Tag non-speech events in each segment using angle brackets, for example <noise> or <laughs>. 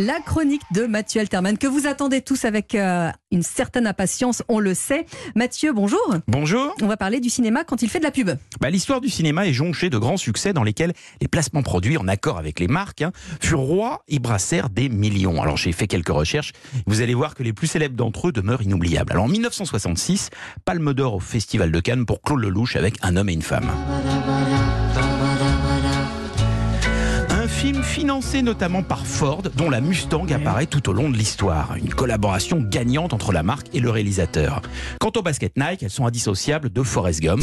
La chronique de Mathieu Alterman, que vous attendez tous avec euh, une certaine impatience, on le sait. Mathieu, bonjour. Bonjour. On va parler du cinéma quand il fait de la pub. Bah, L'histoire du cinéma est jonchée de grands succès dans lesquels les placements produits en accord avec les marques hein, furent rois et brassèrent des millions. Alors j'ai fait quelques recherches. Vous allez voir que les plus célèbres d'entre eux demeurent inoubliables. Alors en 1966, Palme d'Or au Festival de Cannes pour Claude Lelouch avec Un homme et une femme. Film financé notamment par Ford, dont la Mustang apparaît tout au long de l'histoire. Une collaboration gagnante entre la marque et le réalisateur. Quant au basket Nike, elles sont indissociables de Forrest Gump.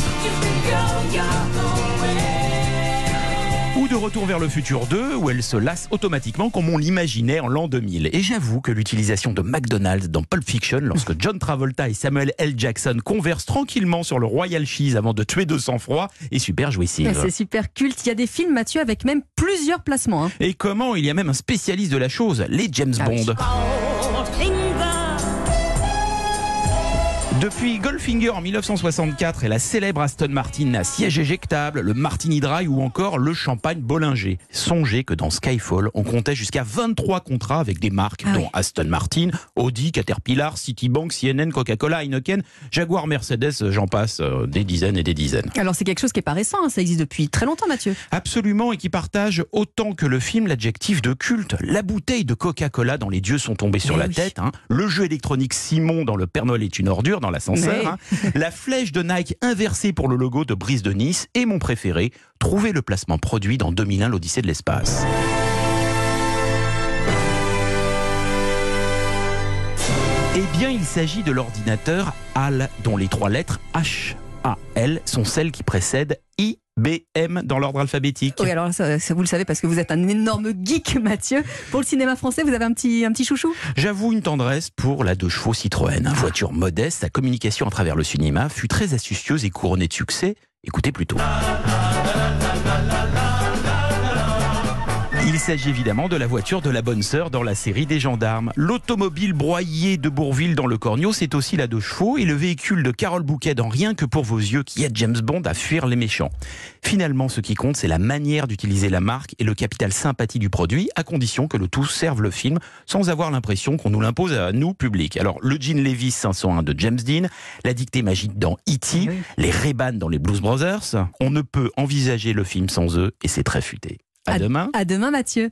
Ou de Retour vers le futur 2, où elle se lasse automatiquement comme on l'imaginait en l'an 2000. Et j'avoue que l'utilisation de McDonald's dans Pulp Fiction, lorsque <laughs> John Travolta et Samuel L. Jackson conversent tranquillement sur le Royal Cheese avant de tuer de sang-froid, est super jouissive. C'est super culte. Il y a des films, Mathieu, avec même plusieurs placements. hein. Et comment il y a même un spécialiste de la chose, les James Ah oui. Depuis Goldfinger en 1964 et la célèbre Aston Martin à siège éjectable, le Martini Dry ou encore le champagne Bollinger. Songez que dans Skyfall, on comptait jusqu'à 23 contrats avec des marques Ah dont oui. Aston Martin, Audi, Caterpillar, Citibank, CNN, Coca-Cola, Heineken, Jaguar, Mercedes, j'en passe, euh, des dizaines et des dizaines. Alors c'est quelque chose qui est pas récent, hein. ça existe depuis très longtemps, Mathieu. Absolument, et qui partage autant que le film l'adjectif de culte. La bouteille de Coca-Cola dans Les Dieux sont tombés sur Mais la oui. tête, hein. le jeu électronique Simon dans Le Père Noël est une ordure dans l'ascenseur, hein. la flèche de Nike inversée pour le logo de Brise de Nice, et mon préféré, trouver le placement produit dans 2001 l'Odyssée de l'espace. Eh bien, il s'agit de l'ordinateur HAL, dont les trois lettres H, A, L sont celles qui précèdent IBM dans l'ordre alphabétique. Oui, alors ça, ça, vous le savez parce que vous êtes un énorme geek, Mathieu. Pour le cinéma français, vous avez un petit, un petit chouchou? J'avoue une tendresse pour la deux chevaux Citroën. Voiture modeste, sa communication à travers le cinéma fut très astucieuse et couronnée de succès. Écoutez plutôt. Il s'agit évidemment de la voiture de la bonne sœur dans la série des gendarmes. L'automobile broyée de Bourville dans le Cornio, c'est aussi la deux chevaux et le véhicule de Carole Bouquet dans Rien que pour vos yeux qui aide James Bond à fuir les méchants. Finalement, ce qui compte, c'est la manière d'utiliser la marque et le capital sympathie du produit, à condition que le tout serve le film sans avoir l'impression qu'on nous l'impose à nous, public. Alors, le jean Levis 501 de James Dean, la dictée magique dans E.T., oui. les Ray-Ban dans les Blues Brothers, on ne peut envisager le film sans eux et c'est très futé. À À- demain. À demain, Mathieu.